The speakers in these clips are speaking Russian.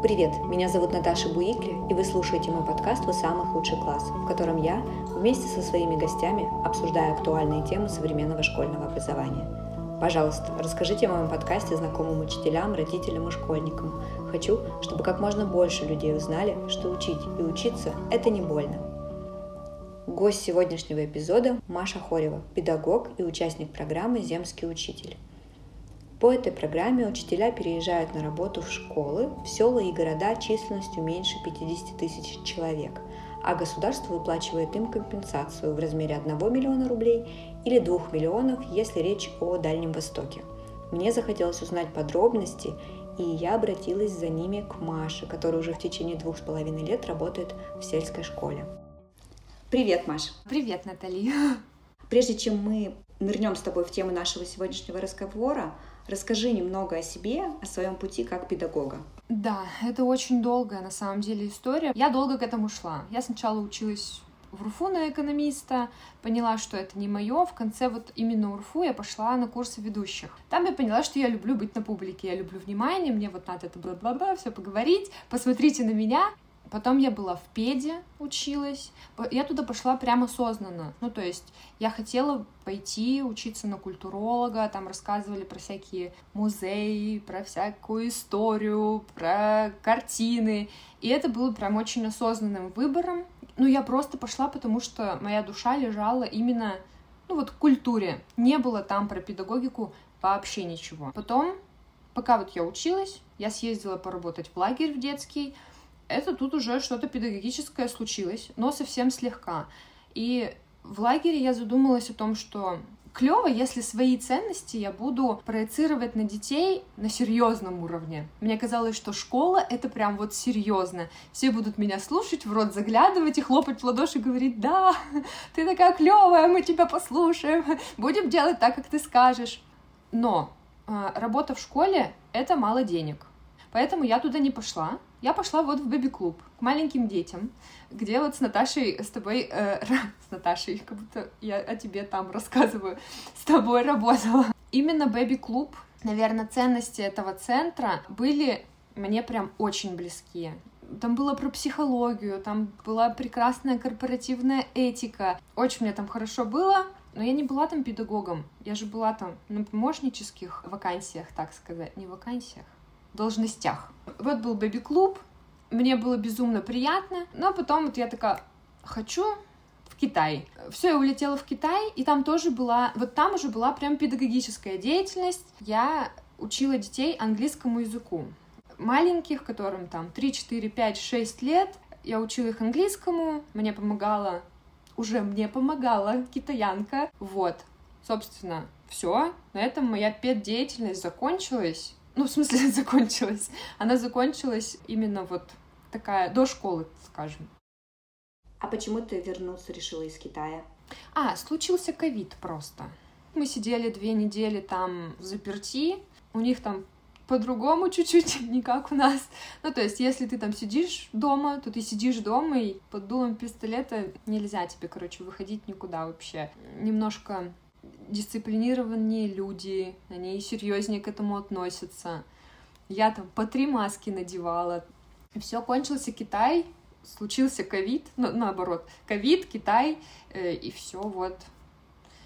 Привет, меня зовут Наташа Буикли, и вы слушаете мой подкаст «Вы самый худший класс», в котором я вместе со своими гостями обсуждаю актуальные темы современного школьного образования. Пожалуйста, расскажите о моем подкасте знакомым учителям, родителям и школьникам. Хочу, чтобы как можно больше людей узнали, что учить и учиться – это не больно. Гость сегодняшнего эпизода – Маша Хорева, педагог и участник программы «Земский учитель». По этой программе учителя переезжают на работу в школы, в села и города численностью меньше 50 тысяч человек, а государство выплачивает им компенсацию в размере 1 миллиона рублей или 2 миллионов, если речь о Дальнем Востоке. Мне захотелось узнать подробности, и я обратилась за ними к Маше, которая уже в течение двух с половиной лет работает в сельской школе. Привет, Маш. Привет, Натали. Прежде чем мы нырнем с тобой в тему нашего сегодняшнего разговора, Расскажи немного о себе, о своем пути как педагога. Да, это очень долгая на самом деле история. Я долго к этому шла. Я сначала училась в РУФУ на экономиста, поняла, что это не мое. В конце вот именно УРФУ я пошла на курсы ведущих. Там я поняла, что я люблю быть на публике, я люблю внимание, мне вот надо это бла-бла-бла, все поговорить, посмотрите на меня. Потом я была в педе, училась. Я туда пошла прямо осознанно. Ну, то есть я хотела пойти учиться на культуролога, там рассказывали про всякие музеи, про всякую историю, про картины. И это было прям очень осознанным выбором. Ну, я просто пошла, потому что моя душа лежала именно, ну, вот к культуре. Не было там про педагогику вообще ничего. Потом, пока вот я училась, я съездила поработать в лагерь в детский, это тут уже что-то педагогическое случилось, но совсем слегка. И в лагере я задумалась о том, что клево, если свои ценности я буду проецировать на детей на серьезном уровне. Мне казалось, что школа это прям вот серьезно. Все будут меня слушать, в рот заглядывать и хлопать в ладоши и говорить, да, ты такая клевая, мы тебя послушаем, будем делать так, как ты скажешь. Но э, работа в школе это мало денег. Поэтому я туда не пошла. Я пошла вот в бэби-клуб к маленьким детям, где вот с Наташей, с тобой, э, с Наташей, как будто я о тебе там рассказываю, с тобой работала. Именно бэби-клуб, наверное, ценности этого центра были мне прям очень близкие. Там было про психологию, там была прекрасная корпоративная этика. Очень мне там хорошо было, но я не была там педагогом. Я же была там на помощнических вакансиях, так сказать. Не вакансиях, должностях. Вот был бэби-клуб, мне было безумно приятно, но потом вот я такая, хочу в Китай. Все, я улетела в Китай, и там тоже была, вот там уже была прям педагогическая деятельность. Я учила детей английскому языку. Маленьких, которым там 3, 4, 5, 6 лет, я учила их английскому, мне помогала, уже мне помогала китаянка. Вот, собственно, все. На этом моя педдеятельность закончилась. Ну, в смысле, закончилась. Она закончилась именно вот такая до школы, скажем. А почему ты вернуться решила из Китая? А, случился ковид просто. Мы сидели две недели там в заперти. У них там по-другому чуть-чуть, не как у нас. Ну, то есть, если ты там сидишь дома, то ты сидишь дома, и под дулом пистолета нельзя тебе, короче, выходить никуда вообще. Немножко дисциплинированнее люди, они серьезнее к этому относятся. Я там по три маски надевала. Все, кончился Китай, случился ковид, ну, наоборот, ковид, Китай, э, и все, вот.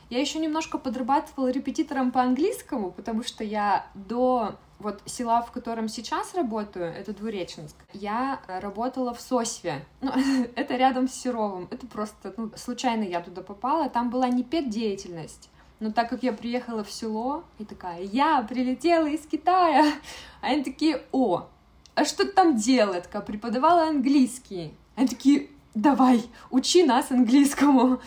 Я еще немножко подрабатывала репетитором по английскому, потому что я до вот села, в котором сейчас работаю, это Двуреченск, я работала в Сосве. Ну, это рядом с Серовым. Это просто, ну, случайно я туда попала. Там была не педдеятельность, но так как я приехала в село и такая, я прилетела из Китая, они такие, о, а что ты там делала? Я преподавала английский. Они такие, давай, учи нас английскому.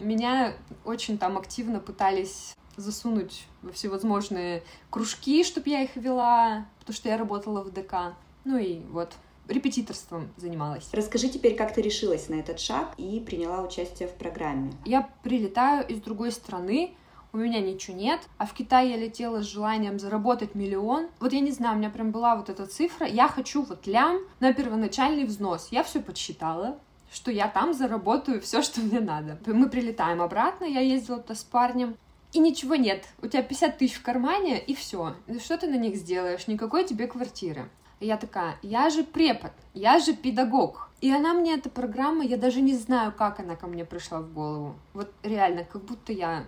Меня очень там активно пытались засунуть во всевозможные кружки, чтобы я их вела, потому что я работала в ДК. Ну и вот, репетиторством занималась. Расскажи теперь, как ты решилась на этот шаг и приняла участие в программе. Я прилетаю из другой страны, у меня ничего нет, а в Китай я летела с желанием заработать миллион. Вот я не знаю, у меня прям была вот эта цифра, я хочу вот лям на первоначальный взнос. Я все подсчитала, что я там заработаю все, что мне надо. Мы прилетаем обратно, я ездила туда с парнем, и ничего нет. У тебя 50 тысяч в кармане, и все. Что ты на них сделаешь? Никакой тебе квартиры. Я такая, я же препод, я же педагог. И она мне, эта программа, я даже не знаю, как она ко мне пришла в голову. Вот реально, как будто я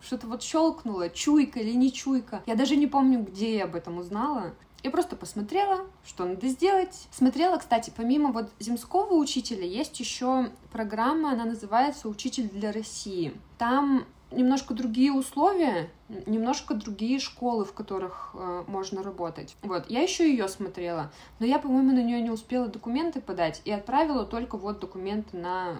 что-то вот щелкнула, чуйка или не чуйка. Я даже не помню, где я об этом узнала. Я просто посмотрела, что надо сделать. Смотрела, кстати, помимо вот земского учителя, есть еще программа, она называется «Учитель для России». Там немножко другие условия, немножко другие школы, в которых э, можно работать. Вот, я еще ее смотрела, но я, по-моему, на нее не успела документы подать и отправила только вот документы на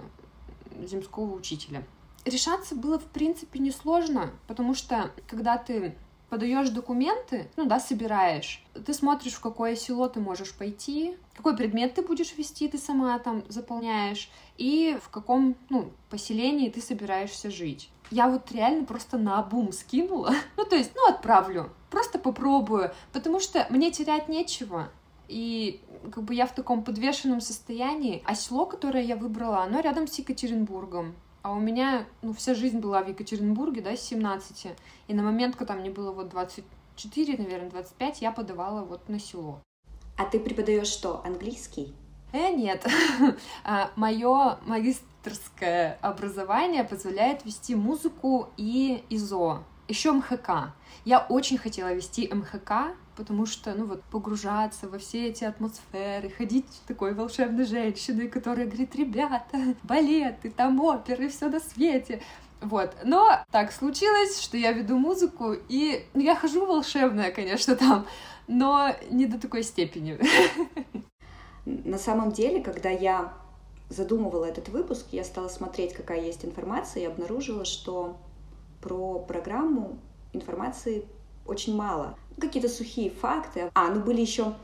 земского учителя. Решаться было, в принципе, несложно, потому что, когда ты подаешь документы, ну да, собираешь, ты смотришь, в какое село ты можешь пойти, какой предмет ты будешь вести, ты сама там заполняешь, и в каком, ну, поселении ты собираешься жить. Я вот реально просто на бум скинула. Ну, то есть, ну, отправлю. Просто попробую. Потому что мне терять нечего. И как бы я в таком подвешенном состоянии. А село, которое я выбрала, оно рядом с Екатеринбургом. А у меня, ну, вся жизнь была в Екатеринбурге, да, с 17. И на момент, когда мне было вот 24, наверное, 25, я подавала вот на село. А ты преподаешь что, английский? Э, нет. А, Мое магистрское образование позволяет вести музыку и ИЗО. Еще МХК. Я очень хотела вести МХК, потому что, ну вот, погружаться во все эти атмосферы, ходить такой волшебной женщиной, которая говорит, ребята, балеты, там оперы, все на свете. Вот. Но так случилось, что я веду музыку, и я хожу волшебная, конечно, там, но не до такой степени. На самом деле, когда я задумывала этот выпуск, я стала смотреть, какая есть информация, и обнаружила, что про программу информации очень мало. Какие-то сухие факты. А, ну были еще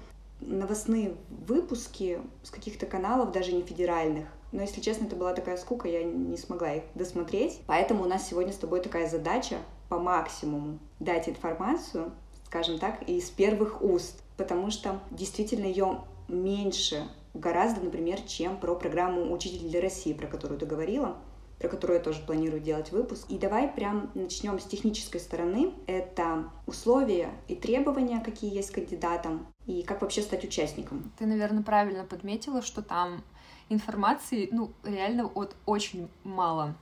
новостные выпуски с каких-то каналов, даже не федеральных. Но, если честно, это была такая скука, я не смогла их досмотреть. Поэтому у нас сегодня с тобой такая задача по максимуму дать информацию, скажем так, из первых уст. Потому что действительно ее меньше гораздо, например, чем про программу «Учитель для России», про которую ты говорила про которую я тоже планирую делать выпуск. И давай прям начнем с технической стороны. Это условия и требования, какие есть кандидатам, и как вообще стать участником. Ты, наверное, правильно подметила, что там информации, ну, реально вот очень мало.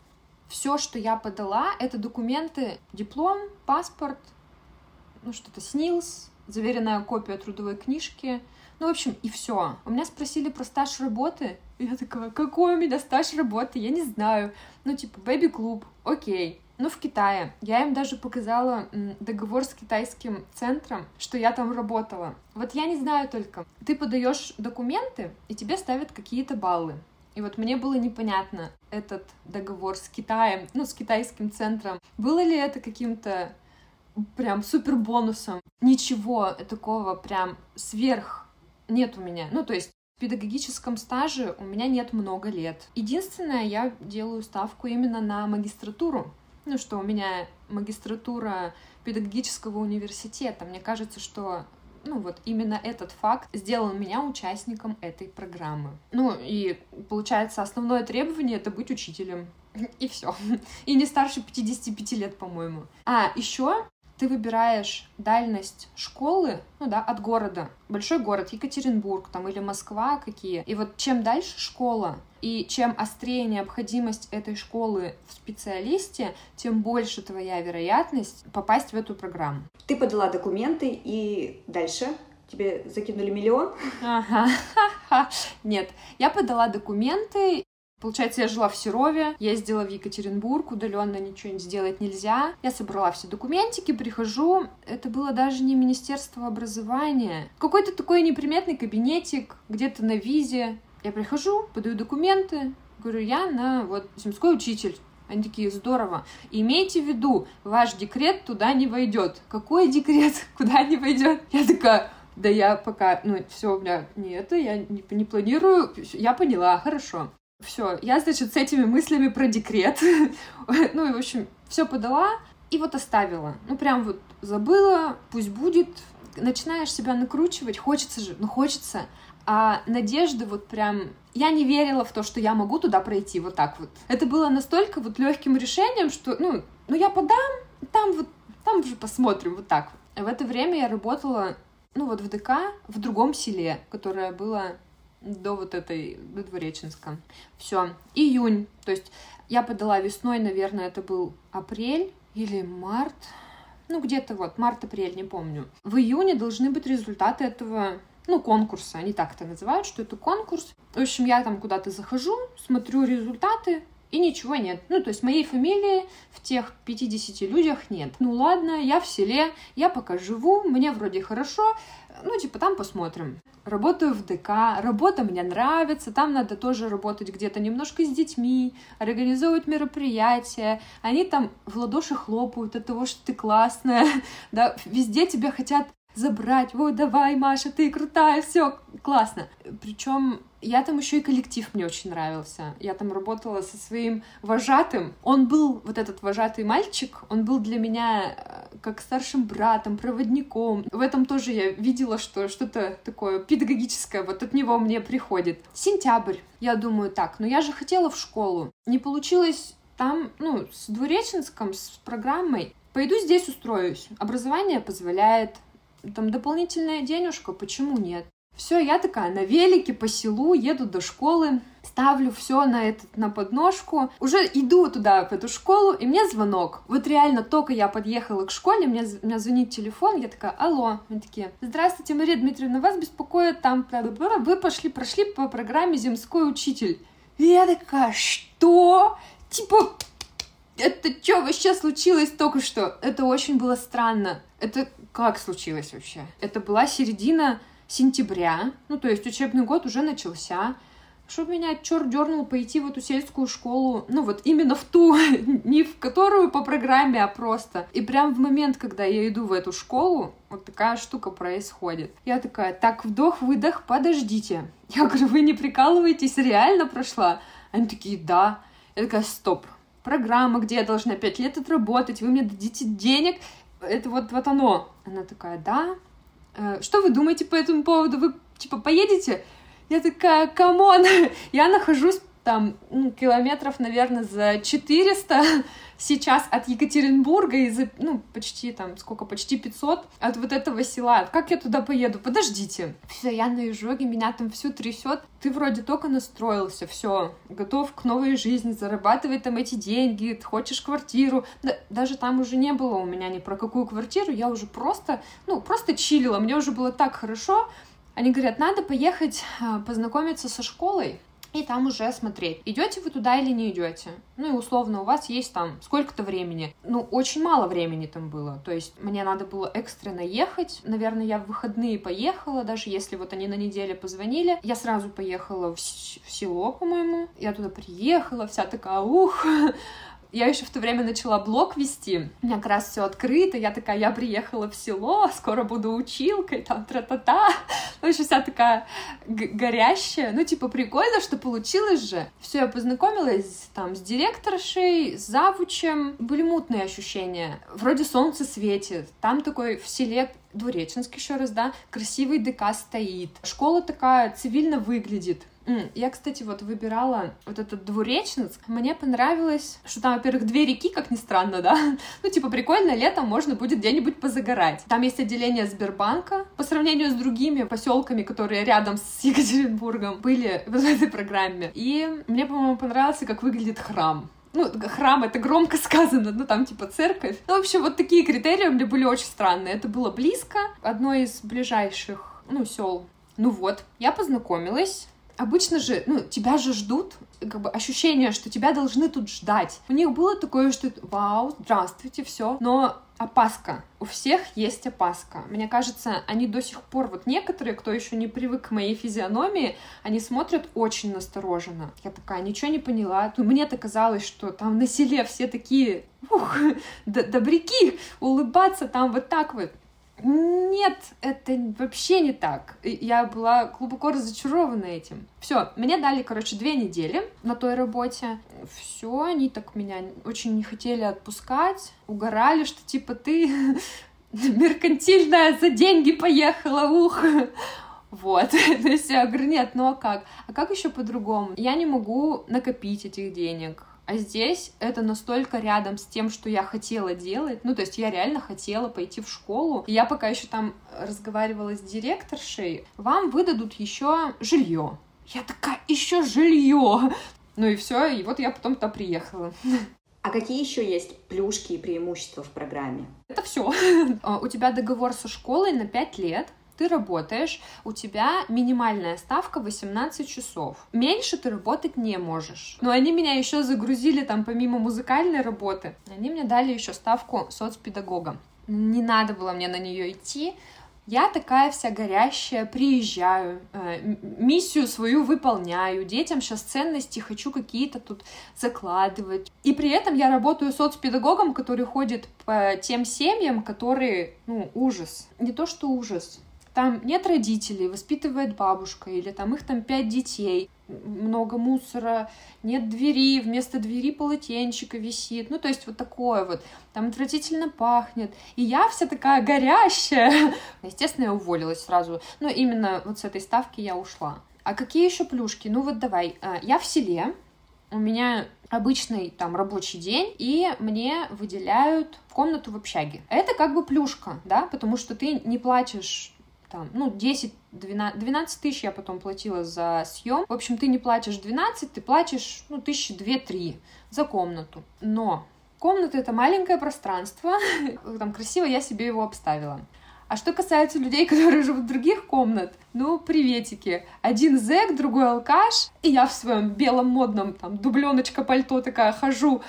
Все, что я подала, это документы, диплом, паспорт, ну, что-то СНИЛС, заверенная копия трудовой книжки, ну, в общем, и все. У меня спросили про стаж работы, я такая, какой у меня стаж работы, я не знаю. Ну, типа, бэби-клуб, окей. Ну, в Китае. Я им даже показала договор с китайским центром, что я там работала. Вот я не знаю только. Ты подаешь документы, и тебе ставят какие-то баллы. И вот мне было непонятно этот договор с Китаем, ну, с китайским центром. Было ли это каким-то прям супер бонусом? Ничего такого прям сверх нет у меня. Ну, то есть в педагогическом стаже у меня нет много лет. Единственное, я делаю ставку именно на магистратуру. Ну, что у меня магистратура педагогического университета. Мне кажется, что ну вот именно этот факт сделал меня участником этой программы. Ну и получается основное требование это быть учителем. И все. И не старше 55 лет, по-моему. А, еще ты выбираешь дальность школы, ну да, от города. Большой город, Екатеринбург там или Москва какие. И вот чем дальше школа, и чем острее необходимость этой школы в специалисте, тем больше твоя вероятность попасть в эту программу. Ты подала документы, и дальше тебе закинули миллион? Ага, нет. Я подала документы, Получается, я жила в Серове, ездила в Екатеринбург, удаленно ничего не сделать нельзя. Я собрала все документики, прихожу. Это было даже не Министерство образования. Какой-то такой неприметный кабинетик, где-то на визе. Я прихожу, подаю документы, говорю, я на вот земской учитель. Они такие, здорово. имейте в виду, ваш декрет туда не войдет. Какой декрет? Куда не войдет? Я такая, да я пока, ну, все, у меня не это, я не, не планирую. Я поняла, хорошо. Все, я, значит, с этими мыслями про декрет, ну и, в общем, все подала и вот оставила. Ну, прям вот забыла, пусть будет. Начинаешь себя накручивать, хочется же, ну, хочется. А надежды вот прям... Я не верила в то, что я могу туда пройти вот так вот. Это было настолько вот легким решением, что, ну, ну я подам, там вот, там уже посмотрим, вот так. В это время я работала ну вот в ДК, в другом селе, которое было до вот этой, до Двореченска. Все, июнь, то есть я подала весной, наверное, это был апрель или март, ну где-то вот, март-апрель, не помню. В июне должны быть результаты этого ну, конкурса, они так это называют, что это конкурс. В общем, я там куда-то захожу, смотрю результаты, и ничего нет. Ну, то есть моей фамилии в тех 50 людях нет. Ну ладно, я в селе, я пока живу, мне вроде хорошо, ну, типа, там посмотрим. Работаю в ДК, работа мне нравится, там надо тоже работать где-то немножко с детьми, организовывать мероприятия, они там в ладоши хлопают от того, что ты классная, да, везде тебя хотят забрать, ой, давай, Маша, ты крутая, все, классно. Причем я там еще и коллектив мне очень нравился. Я там работала со своим вожатым. Он был, вот этот вожатый мальчик, он был для меня э, как старшим братом, проводником. В этом тоже я видела, что что-то такое педагогическое вот от него мне приходит. Сентябрь. Я думаю, так, ну я же хотела в школу. Не получилось там, ну, с Двуреченском, с программой. Пойду здесь устроюсь. Образование позволяет, там дополнительная денежка, почему нет? Все, я такая на велике по селу, еду до школы, ставлю все на, этот, на подножку, уже иду туда, в эту школу, и мне звонок. Вот реально, только я подъехала к школе, мне, мне звонит телефон, я такая, алло, они такие, здравствуйте, Мария Дмитриевна, вас беспокоит там, вы пошли, прошли по программе «Земской учитель». И я такая, что? Типа, это что вообще случилось только что? Это очень было странно. Это как случилось вообще? Это была середина сентября, ну, то есть учебный год уже начался, что меня черт дернул пойти в эту сельскую школу, ну вот именно в ту, не в которую по программе, а просто. И прям в момент, когда я иду в эту школу, вот такая штука происходит. Я такая, так, вдох-выдох, подождите. Я говорю, вы не прикалываетесь, реально прошла? Они такие, да. Я такая, стоп, программа, где я должна пять лет отработать, вы мне дадите денег, это вот, вот оно. Она такая, да, Э, что вы думаете по этому поводу? Вы, типа, поедете? Я такая, come on, я нахожусь там ну, километров, наверное, за 400 сейчас от Екатеринбурга и за, ну, почти там, сколько, почти 500 от вот этого села. Как я туда поеду? Подождите. Все, я на изжоге, меня там всю трясет. Ты вроде только настроился, все, готов к новой жизни, зарабатывай там эти деньги, хочешь квартиру. Да, даже там уже не было у меня ни про какую квартиру, я уже просто, ну, просто чилила, мне уже было так хорошо. Они говорят, надо поехать а, познакомиться со школой и там уже смотреть, идете вы туда или не идете. Ну и условно у вас есть там сколько-то времени. Ну, очень мало времени там было. То есть мне надо было экстренно ехать. Наверное, я в выходные поехала, даже если вот они на неделе позвонили. Я сразу поехала в, в село, по-моему. Я туда приехала, вся такая, ух, я еще в то время начала блог вести. У меня как раз все открыто. Я такая, я приехала в село, скоро буду училкой, там тра-та-та. Ну, еще вся такая горящая. Ну, типа, прикольно, что получилось же. Все, я познакомилась там с директоршей, с завучем. Были мутные ощущения. Вроде солнце светит. Там такой в селе Двуреченск еще раз, да, красивый ДК стоит. Школа такая цивильно выглядит я, кстати, вот выбирала вот этот двуреченск. Мне понравилось, что там, во-первых, две реки, как ни странно, да? Ну, типа, прикольно, летом можно будет где-нибудь позагорать. Там есть отделение Сбербанка. По сравнению с другими поселками, которые рядом с Екатеринбургом были в этой программе. И мне, по-моему, понравился, как выглядит храм ну, храм это громко сказано, ну там типа церковь. Ну, в общем, вот такие критерии мне были очень странные. Это было близко, одно из ближайших, ну, сел. Ну вот, я познакомилась обычно же, ну, тебя же ждут, как бы ощущение, что тебя должны тут ждать. У них было такое, что вау, здравствуйте, все, но опаска. У всех есть опаска. Мне кажется, они до сих пор, вот некоторые, кто еще не привык к моей физиономии, они смотрят очень настороженно. Я такая, ничего не поняла. Ну, мне-то казалось, что там на селе все такие, ух, добряки, улыбаться там вот так вот. Нет, это вообще не так. Я была глубоко разочарована этим. Все, мне дали, короче, две недели на той работе. Все, они так меня очень не хотели отпускать, угорали, что типа ты меркантильная за деньги поехала, ух. Вот, то есть я говорю, нет, ну а как? А как еще по-другому? Я не могу накопить этих денег А здесь это настолько рядом с тем, что я хотела делать. Ну, то есть я реально хотела пойти в школу. И я пока еще там разговаривала с директоршей, вам выдадут еще жилье. Я такая, еще жилье. Ну и все, и вот я потом туда приехала. А какие еще есть плюшки и преимущества в программе? Это все. А, у тебя договор со школой на 5 лет ты работаешь, у тебя минимальная ставка 18 часов. Меньше ты работать не можешь. Но они меня еще загрузили там помимо музыкальной работы. Они мне дали еще ставку соцпедагога. Не надо было мне на нее идти, я такая вся горящая, приезжаю, э, миссию свою выполняю, детям сейчас ценности хочу какие-то тут закладывать. И при этом я работаю соцпедагогом, который ходит по тем семьям, которые, ну, ужас. Не то, что ужас, там нет родителей, воспитывает бабушка, или там их там пять детей, много мусора, нет двери, вместо двери полотенчика висит, ну, то есть вот такое вот, там отвратительно пахнет, и я вся такая горящая. Естественно, я уволилась сразу, но именно вот с этой ставки я ушла. А какие еще плюшки? Ну вот давай, а, я в селе, у меня обычный там рабочий день, и мне выделяют комнату в общаге. Это как бы плюшка, да, потому что ты не платишь там, ну, 10, 12, 12 тысяч я потом платила за съем. В общем, ты не платишь 12, ты платишь, ну, тысячи две-три за комнату. Но комната — это маленькое пространство, там красиво я себе его обставила. А что касается людей, которые живут в других комнат, ну, приветики. Один зэк, другой алкаш, и я в своем белом модном, там, дубленочка пальто такая хожу.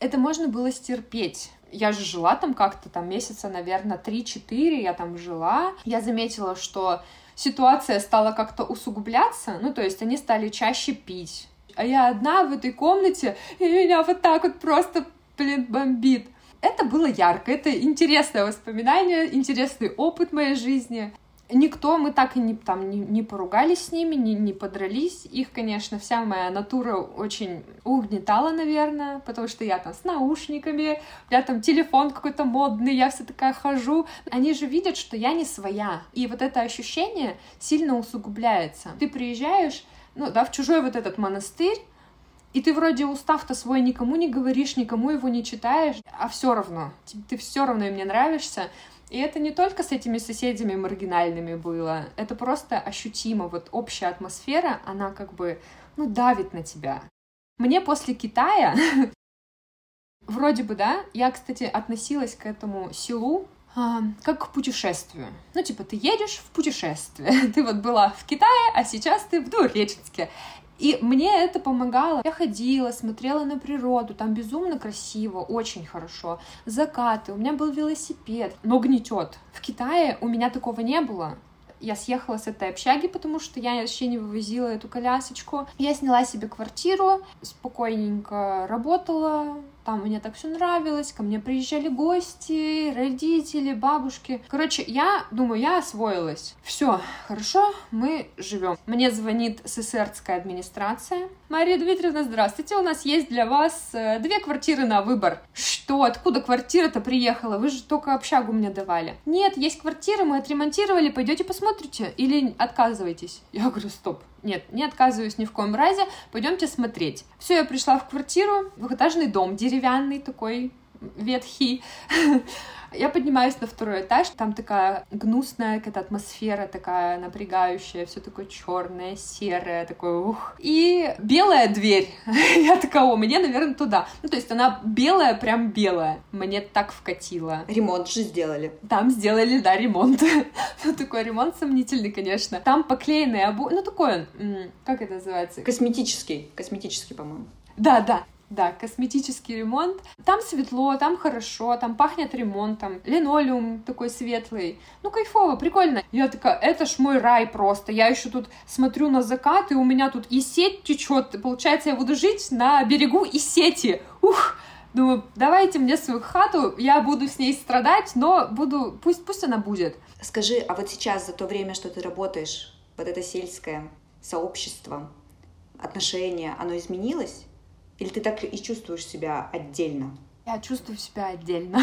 Это можно было стерпеть я же жила там как-то, там месяца, наверное, 3-4 я там жила. Я заметила, что ситуация стала как-то усугубляться, ну, то есть они стали чаще пить. А я одна в этой комнате, и меня вот так вот просто, блин, бомбит. Это было ярко, это интересное воспоминание, интересный опыт моей жизни никто, мы так и не, там, не, не поругались с ними, не, не подрались. Их, конечно, вся моя натура очень угнетала, наверное, потому что я там с наушниками, у меня там телефон какой-то модный, я вся такая хожу. Они же видят, что я не своя. И вот это ощущение сильно усугубляется. Ты приезжаешь, ну да, в чужой вот этот монастырь, и ты вроде устав-то свой никому не говоришь, никому его не читаешь, а все равно, ты все равно им не нравишься. И это не только с этими соседями маргинальными было, это просто ощутимо. Вот общая атмосфера, она как бы, ну, давит на тебя. Мне после Китая, вроде бы, да, я, кстати, относилась к этому селу а, как к путешествию. Ну, типа, ты едешь в путешествие. Ты вот была в Китае, а сейчас ты в Двуреченске. И мне это помогало. Я ходила, смотрела на природу, там безумно красиво, очень хорошо. Закаты, у меня был велосипед, но гнетет. В Китае у меня такого не было. Я съехала с этой общаги, потому что я вообще не вывозила эту колясочку. Я сняла себе квартиру, спокойненько работала, там мне так все нравилось, ко мне приезжали гости, родители, бабушки. Короче, я думаю, я освоилась. Все, хорошо, мы живем. Мне звонит СССРская администрация. Мария Дмитриевна, здравствуйте, у нас есть для вас э, две квартиры на выбор. Что, откуда квартира-то приехала? Вы же только общагу мне давали. Нет, есть квартира, мы отремонтировали, пойдете посмотрите или отказываетесь? Я говорю, стоп, нет, не отказываюсь ни в коем разе, пойдемте смотреть. Все, я пришла в квартиру, двухэтажный дом, деревянный такой, ветхий. Я поднимаюсь на второй этаж, там такая гнусная какая-то атмосфера, такая напрягающая, все такое черное, серое, такое ух. И белая дверь. Я такая, о, мне, наверное, туда. Ну, то есть она белая, прям белая. Мне так вкатило. Ремонт же сделали. Там сделали, да, ремонт. ну, такой ремонт сомнительный, конечно. Там поклеенные обои, ну, такой он, как это называется? Косметический, косметический, по-моему. Да, да, да, косметический ремонт. Там светло, там хорошо, там пахнет ремонтом. Линолеум такой светлый. Ну, кайфово, прикольно. Я такая, это ж мой рай просто. Я еще тут смотрю на закат, и у меня тут и сеть течет. Получается, я буду жить на берегу и сети. Ух! Думаю, давайте мне свою хату, я буду с ней страдать, но буду, пусть, пусть она будет. Скажи, а вот сейчас, за то время, что ты работаешь, вот это сельское сообщество, отношения, оно изменилось? Или ты так и чувствуешь себя отдельно? Я чувствую себя отдельно.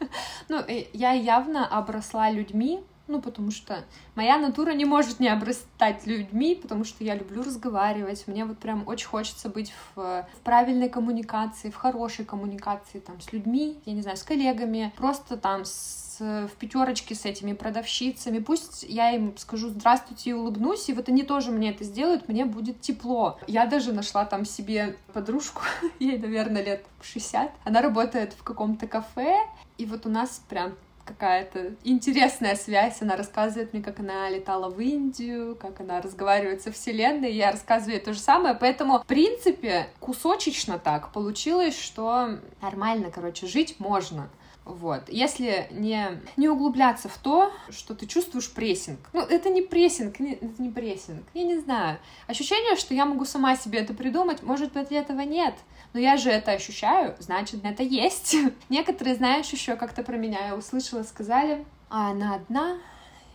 ну, я явно обросла людьми, ну, потому что моя натура не может не обрастать людьми, потому что я люблю разговаривать, мне вот прям очень хочется быть в, в правильной коммуникации, в хорошей коммуникации там с людьми, я не знаю, с коллегами, просто там с в пятерочке с этими продавщицами. Пусть я им скажу здравствуйте и улыбнусь, и вот они тоже мне это сделают, мне будет тепло. Я даже нашла там себе подружку, ей, наверное, лет 60. Она работает в каком-то кафе, и вот у нас прям какая-то интересная связь. Она рассказывает мне, как она летала в Индию, как она разговаривает со Вселенной. Я рассказываю то же самое. Поэтому, в принципе, кусочечно так получилось, что нормально, короче, жить можно. Вот. Если не, не углубляться в то, что ты чувствуешь прессинг. Ну, это не прессинг, не, это не прессинг. Я не знаю. Ощущение, что я могу сама себе это придумать, может быть, этого нет. Но я же это ощущаю, значит, это есть. Некоторые, знаешь, еще как-то про меня я услышала, сказали, а она одна,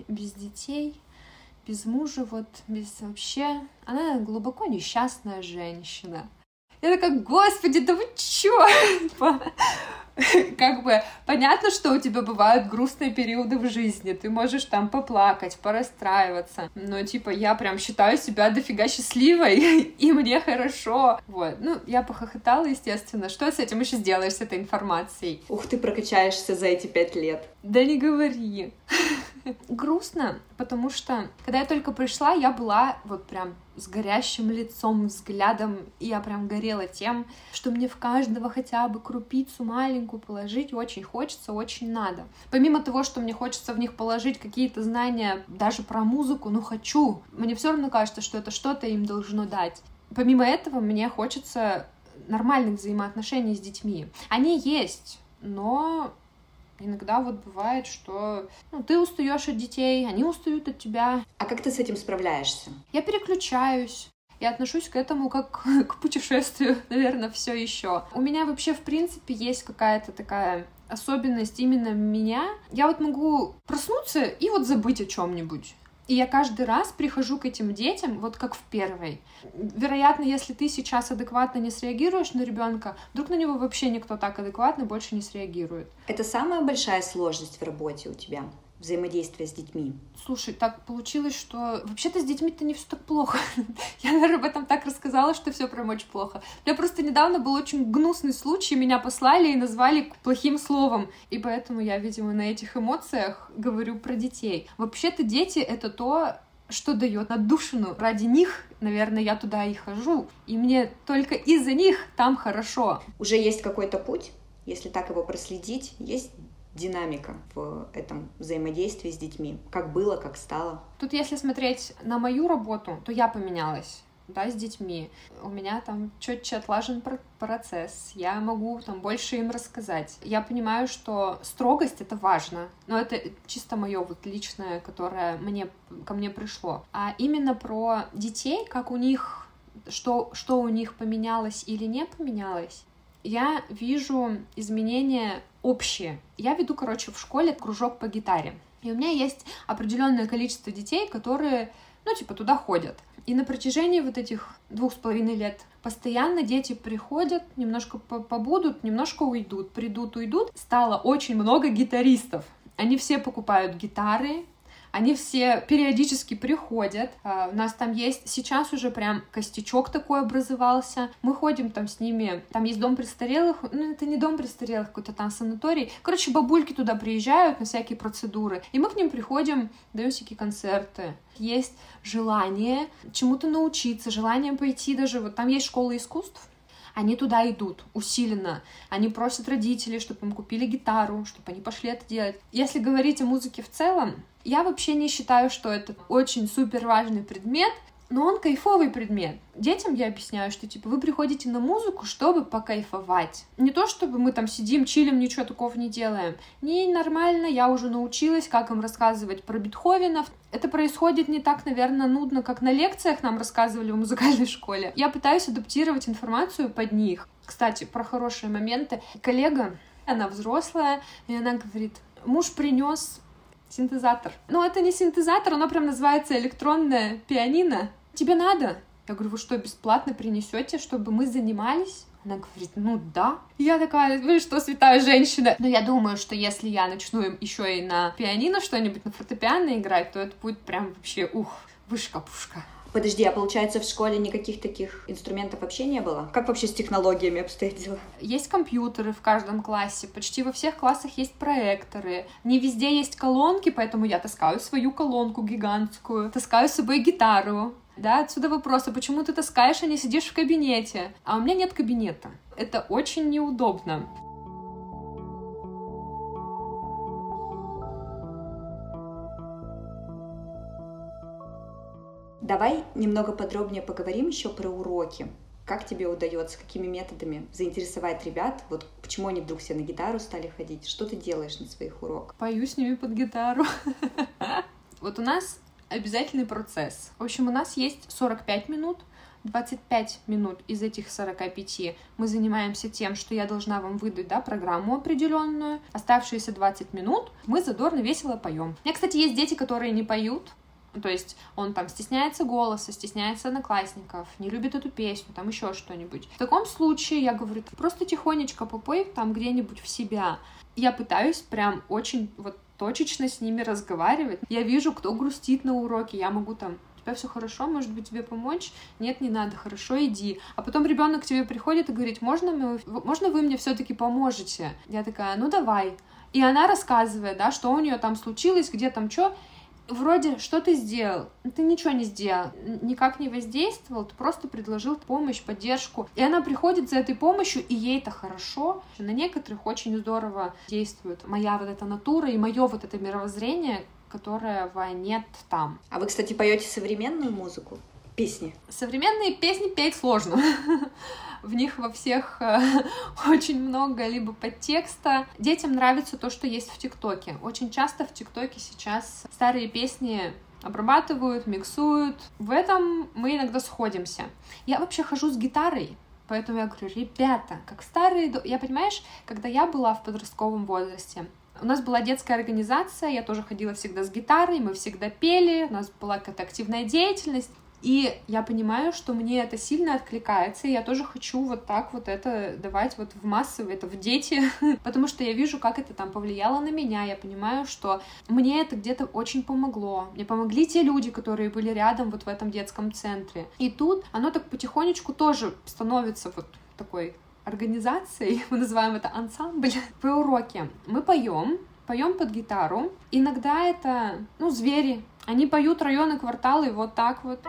без детей, без мужа, вот, без вообще... Она глубоко несчастная женщина. Я такая, господи, да вы чё? как бы понятно, что у тебя бывают грустные периоды в жизни, ты можешь там поплакать, порастраиваться, но типа я прям считаю себя дофига счастливой, и мне хорошо. Вот, ну, я похохотала, естественно. Что с этим еще сделаешь, с этой информацией? Ух, ты прокачаешься за эти пять лет. Да не говори. Грустно, потому что, когда я только пришла, я была вот прям с горящим лицом, взглядом, и я прям горела тем, что мне в каждого хотя бы крупицу маленькую положить очень хочется, очень надо. Помимо того, что мне хочется в них положить какие-то знания даже про музыку, ну хочу, мне все равно кажется, что это что-то им должно дать. Помимо этого, мне хочется нормальных взаимоотношений с детьми. Они есть, но Иногда вот бывает, что ну, ты устаешь от детей, они устают от тебя. А как ты с этим справляешься? Я переключаюсь. Я отношусь к этому как к путешествию, наверное, все еще. У меня вообще, в принципе, есть какая-то такая особенность именно меня. Я вот могу проснуться и вот забыть о чем-нибудь. И я каждый раз прихожу к этим детям, вот как в первой. Вероятно, если ты сейчас адекватно не среагируешь на ребенка, вдруг на него вообще никто так адекватно больше не среагирует. Это самая большая сложность в работе у тебя? Взаимодействия с детьми? Слушай, так получилось, что вообще-то с детьми-то не все так плохо. Я, наверное, об этом так рассказала, что все прям очень плохо. У меня просто недавно был очень гнусный случай, меня послали и назвали плохим словом. И поэтому я, видимо, на этих эмоциях говорю про детей. Вообще-то дети — это то, что дает отдушину. Ради них, наверное, я туда и хожу. И мне только из-за них там хорошо. Уже есть какой-то путь? Если так его проследить, есть динамика в этом взаимодействии с детьми? Как было, как стало? Тут, если смотреть на мою работу, то я поменялась да, с детьми. У меня там четче отлажен процесс, я могу там больше им рассказать. Я понимаю, что строгость это важно, но это чисто мое вот личное, которое мне, ко мне пришло. А именно про детей, как у них, что, что у них поменялось или не поменялось, я вижу изменения общие. Я веду, короче, в школе кружок по гитаре. И у меня есть определенное количество детей, которые, ну, типа, туда ходят. И на протяжении вот этих двух с половиной лет постоянно дети приходят, немножко побудут, немножко уйдут, придут, уйдут. Стало очень много гитаристов. Они все покупают гитары, они все периодически приходят. А, у нас там есть сейчас уже прям костячок такой образовался. Мы ходим там с ними. Там есть дом престарелых. Ну, это не дом престарелых, какой-то там санаторий. Короче, бабульки туда приезжают на всякие процедуры. И мы к ним приходим, даем всякие концерты. Есть желание чему-то научиться, желание пойти даже... Вот там есть школа искусств, они туда идут усиленно. Они просят родителей, чтобы им купили гитару, чтобы они пошли это делать. Если говорить о музыке в целом, я вообще не считаю, что это очень супер важный предмет, но он кайфовый предмет. Детям я объясняю, что типа вы приходите на музыку, чтобы покайфовать. Не то, чтобы мы там сидим, чилим, ничего такого не делаем. Не, нормально, я уже научилась, как им рассказывать про Бетховена. Это происходит не так, наверное, нудно, как на лекциях нам рассказывали в музыкальной школе. Я пытаюсь адаптировать информацию под них. Кстати, про хорошие моменты. Коллега, она взрослая, и она говорит, муж принес синтезатор. Но это не синтезатор, оно прям называется электронное пианино. Тебе надо? Я говорю, вы что, бесплатно принесете, чтобы мы занимались? Она говорит, ну да. Я такая, вы что, святая женщина? Но я думаю, что если я начну им еще и на пианино что-нибудь, на фортепиано играть, то это будет прям вообще, ух, вышка-пушка. Подожди, а получается в школе никаких таких инструментов вообще не было? Как вообще с технологиями обстоят дела? Есть компьютеры в каждом классе, почти во всех классах есть проекторы. Не везде есть колонки, поэтому я таскаю свою колонку гигантскую, таскаю с собой гитару. Да, отсюда вопрос, а почему ты таскаешь, а не сидишь в кабинете? А у меня нет кабинета. Это очень неудобно. Давай немного подробнее поговорим еще про уроки. Как тебе удается, какими методами заинтересовать ребят? Вот почему они вдруг все на гитару стали ходить? Что ты делаешь на своих уроках? Пою с ними под гитару. Вот у нас обязательный процесс. В общем, у нас есть 45 минут, 25 минут из этих 45 мы занимаемся тем, что я должна вам выдать да, программу определенную. Оставшиеся 20 минут мы задорно весело поем. У меня, кстати, есть дети, которые не поют, то есть он там стесняется голоса, стесняется одноклассников, не любит эту песню, там еще что-нибудь. В таком случае я говорю, просто тихонечко попой там где-нибудь в себя. Я пытаюсь прям очень вот точечно с ними разговаривать. Я вижу, кто грустит на уроке, я могу там тебя все хорошо, может быть, тебе помочь? Нет, не надо, хорошо, иди. А потом ребенок к тебе приходит и говорит, можно, мы, можно вы мне все-таки поможете? Я такая, ну давай. И она рассказывает, да, что у нее там случилось, где там что вроде что ты сделал? Ты ничего не сделал, никак не воздействовал, ты просто предложил помощь, поддержку. И она приходит за этой помощью, и ей-то хорошо. На некоторых очень здорово действует моя вот эта натура и мое вот это мировоззрение, которого нет там. А вы, кстати, поете современную музыку? Песни? Современные песни петь сложно. в них во всех э, очень много либо подтекста. Детям нравится то, что есть в ТикТоке. Очень часто в ТикТоке сейчас старые песни обрабатывают, миксуют. В этом мы иногда сходимся. Я вообще хожу с гитарой, поэтому я говорю, ребята, как старые... Я, понимаешь, когда я была в подростковом возрасте, у нас была детская организация, я тоже ходила всегда с гитарой, мы всегда пели, у нас была какая-то активная деятельность. И я понимаю, что мне это сильно откликается, и я тоже хочу вот так вот это давать вот в массовые, это в дети, потому что я вижу, как это там повлияло на меня, я понимаю, что мне это где-то очень помогло. Мне помогли те люди, которые были рядом вот в этом детском центре. И тут оно так потихонечку тоже становится вот такой организацией, мы называем это ансамбль, по уроке. Мы поем, поем под гитару. Иногда это, ну, звери. Они поют районы, кварталы вот так вот.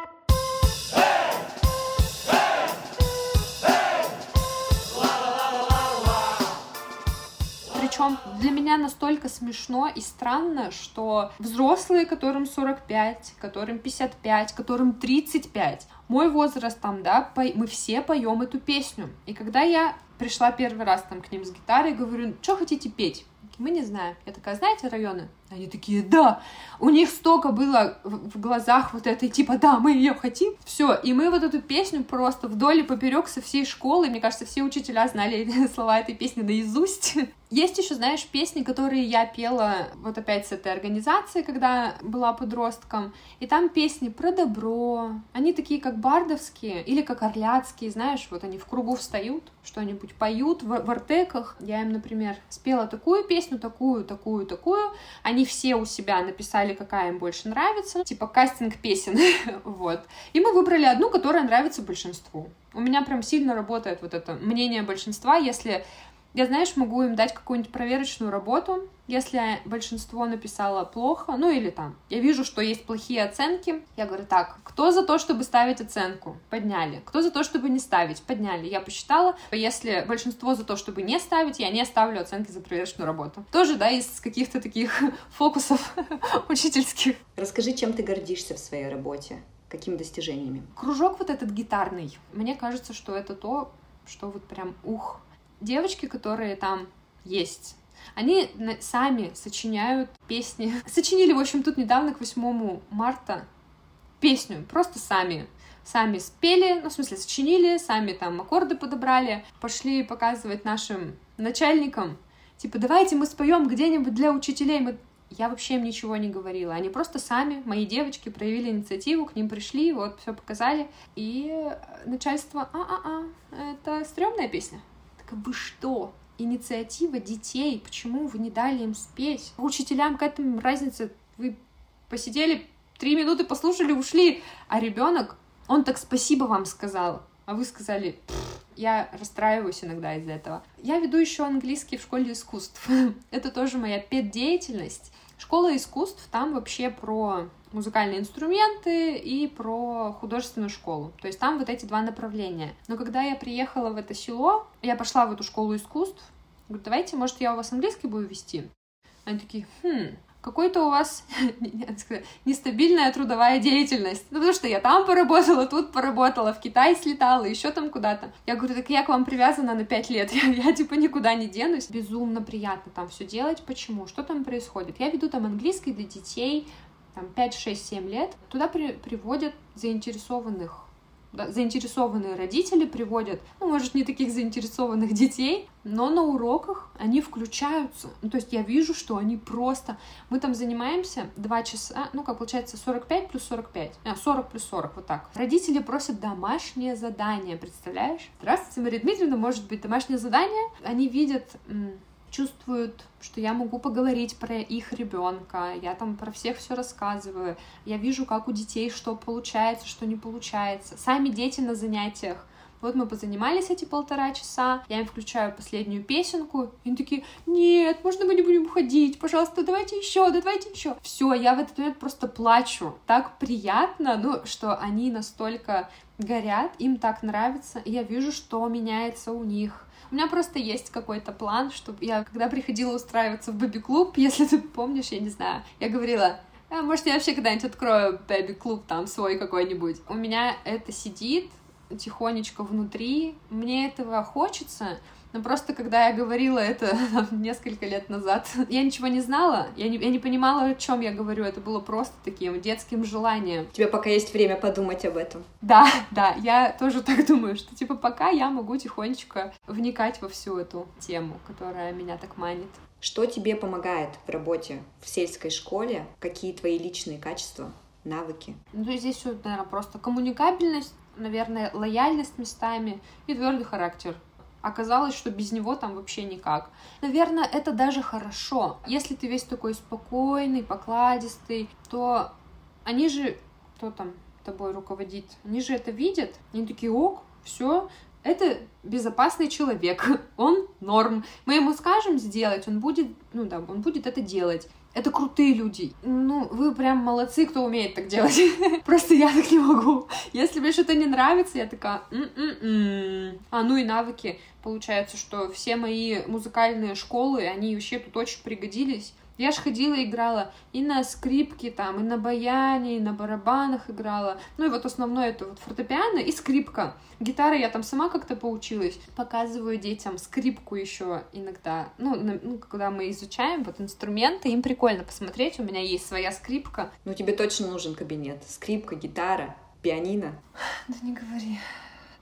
Причем для меня настолько смешно и странно, что взрослые, которым 45, которым 55, которым 35, мой возраст там, да, мы все поем эту песню. И когда я пришла первый раз там к ним с гитарой, говорю, что хотите петь? Мы не знаем. Я такая, знаете районы? Они такие, да, у них столько было в глазах вот этой, типа, да, мы ее хотим. Все, и мы вот эту песню просто вдоль и поперек со всей школы, мне кажется, все учителя знали слова этой песни наизусть. Есть еще, знаешь, песни, которые я пела вот опять с этой организацией, когда была подростком, и там песни про добро, они такие как бардовские или как орляцкие, знаешь, вот они в кругу встают, что-нибудь поют в, в артеках. Я им, например, спела такую песню, такую, такую, такую, они они все у себя написали, какая им больше нравится, типа кастинг песен, вот. И мы выбрали одну, которая нравится большинству. У меня прям сильно работает вот это мнение большинства, если я, знаешь, могу им дать какую-нибудь проверочную работу, если большинство написало плохо, ну или там, я вижу, что есть плохие оценки, я говорю, так, кто за то, чтобы ставить оценку? Подняли. Кто за то, чтобы не ставить? Подняли. Я посчитала, если большинство за то, чтобы не ставить, я не ставлю оценки за проверочную работу. Тоже, да, из каких-то таких фокусов учительских. Расскажи, чем ты гордишься в своей работе? Какими достижениями? Кружок вот этот гитарный. Мне кажется, что это то, что вот прям ух, девочки, которые там есть, они сами сочиняют песни. Сочинили, в общем, тут недавно, к 8 марта, песню, просто сами. Сами спели, ну, в смысле, сочинили, сами там аккорды подобрали, пошли показывать нашим начальникам, типа, давайте мы споем где-нибудь для учителей. Мы... Я вообще им ничего не говорила. Они просто сами, мои девочки, проявили инициативу, к ним пришли, вот все показали. И начальство, а-а-а, это стрёмная песня. Так вы что? Инициатива детей, почему вы не дали им спеть? Учителям к этому разница. Вы посидели три минуты, послушали, ушли, а ребенок, он так спасибо вам сказал, а вы сказали, я расстраиваюсь иногда из-за этого. Я веду еще английский в школе искусств. Это тоже моя педдеятельность. Школа искусств, там вообще про музыкальные инструменты и про художественную школу. То есть там вот эти два направления. Но когда я приехала в это село, я пошла в эту школу искусств, говорю, давайте, может, я у вас английский буду вести? Они такие, хм, какой-то у вас нестабильная трудовая деятельность. Ну, потому что я там поработала, тут поработала, в Китай слетала, еще там куда-то. Я говорю, так я к вам привязана на пять лет, я, я типа никуда не денусь. Безумно приятно там все делать. Почему? Что там происходит? Я веду там английский для детей, там 5, 6, 7 лет. Туда при, приводят заинтересованных заинтересованные родители приводят, ну, может, не таких заинтересованных детей, но на уроках они включаются. Ну, то есть я вижу, что они просто... Мы там занимаемся 2 часа, ну, как получается, 45 плюс 45, а, 40 плюс 40, вот так. Родители просят домашнее задание, представляешь? Здравствуйте, Мария Дмитриевна, может быть, домашнее задание? Они видят чувствуют, что я могу поговорить про их ребенка, я там про всех все рассказываю, я вижу, как у детей что получается, что не получается. Сами дети на занятиях вот мы позанимались эти полтора часа, я им включаю последнюю песенку, и они такие, нет, можно мы не будем уходить, пожалуйста, давайте еще, да давайте еще. Все, я в этот момент просто плачу. Так приятно, ну, что они настолько горят, им так нравится, и я вижу, что меняется у них у меня просто есть какой-то план, чтобы я, когда приходила устраиваться в бэби-клуб, если ты помнишь, я не знаю, я говорила, а, может, я вообще когда-нибудь открою бэби-клуб там свой какой-нибудь. У меня это сидит тихонечко внутри, мне этого хочется, но просто когда я говорила это там, несколько лет назад, я ничего не знала, я не, я не понимала, о чем я говорю. Это было просто таким детским желанием. У тебя пока есть время подумать об этом. Да, да, я тоже так думаю, что типа пока я могу тихонечко вникать во всю эту тему, которая меня так манит. Что тебе помогает в работе в сельской школе? Какие твои личные качества, навыки? Ну, здесь наверное, просто коммуникабельность, наверное, лояльность местами и твердый характер оказалось, что без него там вообще никак. Наверное, это даже хорошо. Если ты весь такой спокойный, покладистый, то они же, кто там тобой руководит, они же это видят, они такие, ок, все, это безопасный человек, он норм. Мы ему скажем сделать, он будет, ну да, он будет это делать. Это крутые люди. Ну, вы прям молодцы, кто умеет так делать. Просто я так не могу. Если мне что-то не нравится, я такая... М-м-м. А, ну и навыки. Получается, что все мои музыкальные школы, они вообще тут очень пригодились. Я ж ходила играла и на скрипке там, и на баяне, и на барабанах играла. Ну и вот основное это вот фортепиано и скрипка. Гитара я там сама как-то поучилась. Показываю детям скрипку еще иногда. Ну, на, ну, когда мы изучаем вот инструменты, им прикольно посмотреть. У меня есть своя скрипка. Ну, тебе точно нужен кабинет. Скрипка, гитара, пианино. Да не говори.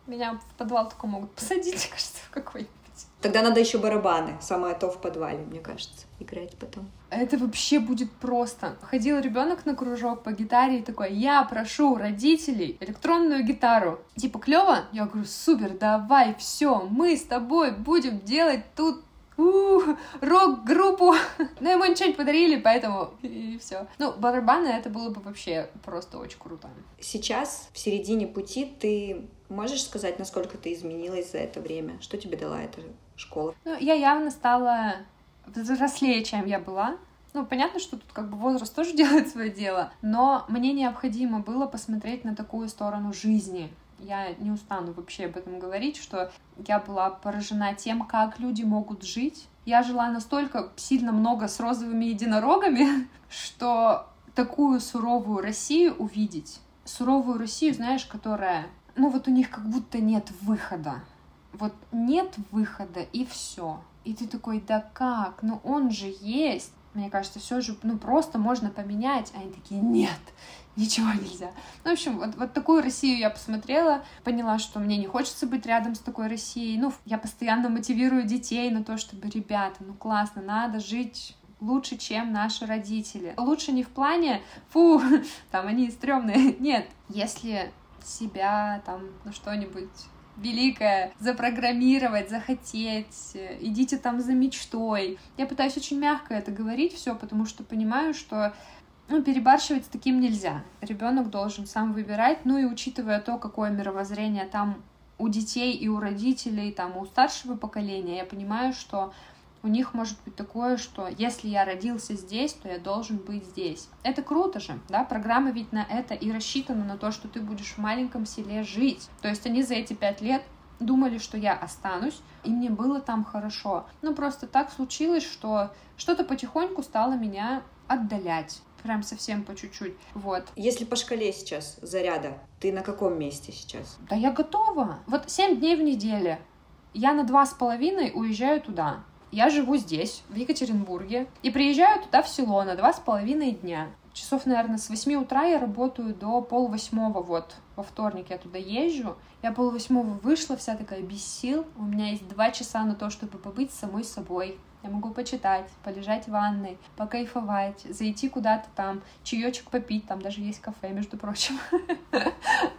Меня в подвал только могут посадить, кажется, в какой-нибудь. Тогда надо еще барабаны, самое то в подвале, мне кажется, играть потом. Это вообще будет просто. Ходил ребенок на кружок по гитаре и такой, я прошу родителей электронную гитару. Типа, клево? Я говорю, супер, давай, все, мы с тобой будем делать тут рок-группу. Ну, ему ничего подарили, поэтому и все. Ну, барабаны это было бы вообще просто очень круто. Сейчас, в середине пути, ты можешь сказать, насколько ты изменилась за это время? Что тебе дала эта школа? Ну, я явно стала взрослее, чем я была. Ну, понятно, что тут как бы возраст тоже делает свое дело, но мне необходимо было посмотреть на такую сторону жизни. Я не устану вообще об этом говорить, что я была поражена тем, как люди могут жить. Я жила настолько сильно много с розовыми единорогами, что такую суровую Россию увидеть, суровую Россию, знаешь, которая, ну вот у них как будто нет выхода. Вот нет выхода и все. И ты такой, да как? Ну он же есть. Мне кажется, все же, ну просто можно поменять. А они такие, нет, ничего нельзя. Ну, в общем, вот, вот такую Россию я посмотрела, поняла, что мне не хочется быть рядом с такой Россией. Ну, я постоянно мотивирую детей на то, чтобы, ребята, ну классно, надо жить лучше, чем наши родители. Лучше не в плане, фу, там они стрёмные. Нет, если себя там на что-нибудь великое запрограммировать, захотеть, идите там за мечтой. Я пытаюсь очень мягко это говорить все, потому что понимаю, что ну, перебарщивать с таким нельзя. Ребенок должен сам выбирать, ну и учитывая то, какое мировоззрение там у детей и у родителей, там, у старшего поколения, я понимаю, что у них может быть такое, что если я родился здесь, то я должен быть здесь. Это круто же, да, программа ведь на это и рассчитана на то, что ты будешь в маленьком селе жить. То есть они за эти пять лет думали, что я останусь, и мне было там хорошо. Ну, просто так случилось, что что-то потихоньку стало меня отдалять прям совсем по чуть-чуть, вот. Если по шкале сейчас заряда, ты на каком месте сейчас? Да я готова. Вот семь дней в неделю. Я на два с половиной уезжаю туда. Я живу здесь, в Екатеринбурге, и приезжаю туда в село на два с половиной дня. Часов, наверное, с 8 утра я работаю до пол восьмого, вот, во вторник я туда езжу. Я пол восьмого вышла, вся такая без сил. У меня есть два часа на то, чтобы побыть самой собой, я могу почитать, полежать в ванной, покайфовать, зайти куда-то там, чаечек попить, там даже есть кафе, между прочим.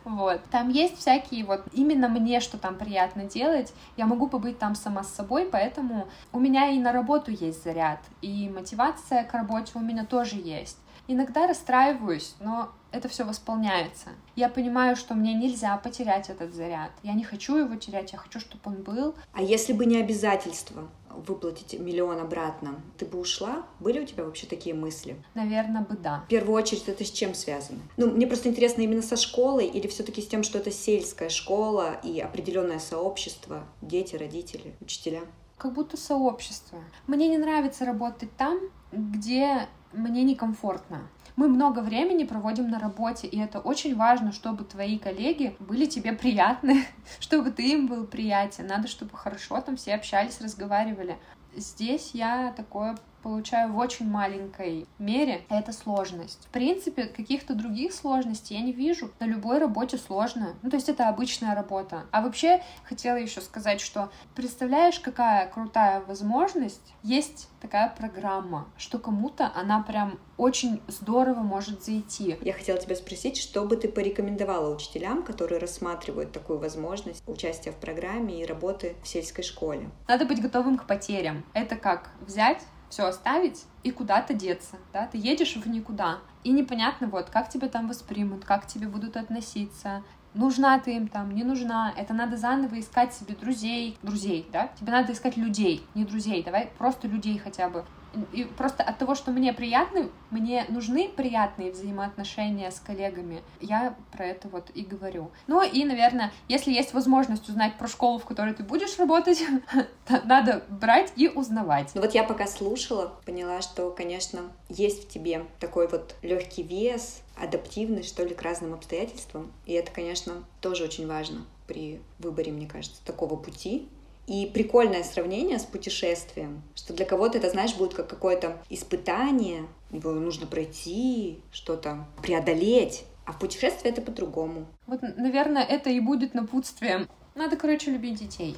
Вот. Там есть всякие вот, именно мне, что там приятно делать, я могу побыть там сама с собой, поэтому у меня и на работу есть заряд, и мотивация к работе у меня тоже есть. Иногда расстраиваюсь, но это все восполняется. Я понимаю, что мне нельзя потерять этот заряд. Я не хочу его терять, я хочу, чтобы он был. А если бы не обязательство? выплатить миллион обратно, ты бы ушла? Были у тебя вообще такие мысли? Наверное, бы да. В первую очередь это с чем связано? Ну, мне просто интересно именно со школой или все-таки с тем, что это сельская школа и определенное сообщество, дети, родители, учителя? Как будто сообщество. Мне не нравится работать там, где мне некомфортно. Мы много времени проводим на работе, и это очень важно, чтобы твои коллеги были тебе приятны, чтобы ты им был приятен. Надо, чтобы хорошо там все общались, разговаривали. Здесь я такое получаю в очень маленькой мере, это сложность. В принципе, каких-то других сложностей я не вижу. На любой работе сложно. Ну, то есть это обычная работа. А вообще, хотела еще сказать, что представляешь, какая крутая возможность есть такая программа, что кому-то она прям очень здорово может зайти. Я хотела тебя спросить, что бы ты порекомендовала учителям, которые рассматривают такую возможность участия в программе и работы в сельской школе? Надо быть готовым к потерям. Это как взять все оставить и куда-то деться, да, ты едешь в никуда, и непонятно вот, как тебя там воспримут, как тебе будут относиться, нужна ты им там, не нужна, это надо заново искать себе друзей, друзей, да, тебе надо искать людей, не друзей, давай просто людей хотя бы, и просто от того, что мне приятно, мне нужны приятные взаимоотношения с коллегами, я про это вот и говорю. Ну и, наверное, если есть возможность узнать про школу, в которой ты будешь работать, надо брать и узнавать. Ну вот я пока слушала, поняла, что, конечно, есть в тебе такой вот легкий вес, адаптивность, что ли, к разным обстоятельствам. И это, конечно, тоже очень важно при выборе, мне кажется, такого пути, и прикольное сравнение с путешествием, что для кого-то это, знаешь, будет как какое-то испытание, его нужно пройти, что-то преодолеть, а в путешествии это по-другому. Вот, наверное, это и будет напутствием. Надо, короче, любить детей.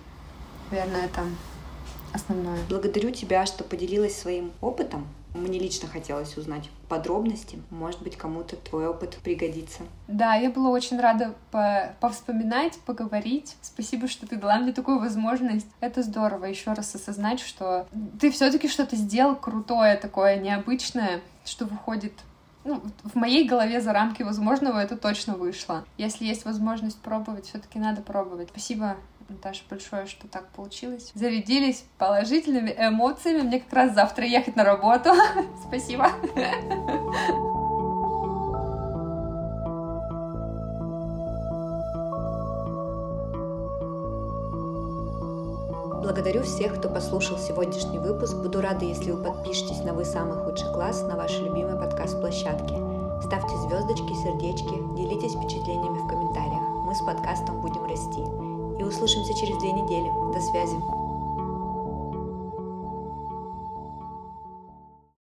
Наверное, это основное. Благодарю тебя, что поделилась своим опытом. Мне лично хотелось узнать подробности. Может быть, кому-то твой опыт пригодится. Да, я была очень рада по повспоминать, поговорить. Спасибо, что ты дала мне такую возможность. Это здорово еще раз осознать, что ты все-таки что-то сделал крутое, такое необычное, что выходит ну, в моей голове за рамки возможного это точно вышло. Если есть возможность пробовать, все-таки надо пробовать. Спасибо Наташа, большое, что так получилось. Зарядились положительными эмоциями. Мне как раз завтра ехать на работу. Спасибо. Благодарю всех, кто послушал сегодняшний выпуск. Буду рада, если вы подпишетесь на «Вы самый худший класс» на вашей любимой подкаст-площадке. Ставьте звездочки, сердечки, делитесь впечатлениями в комментариях. Мы с подкастом будем расти услышимся через две недели. До связи.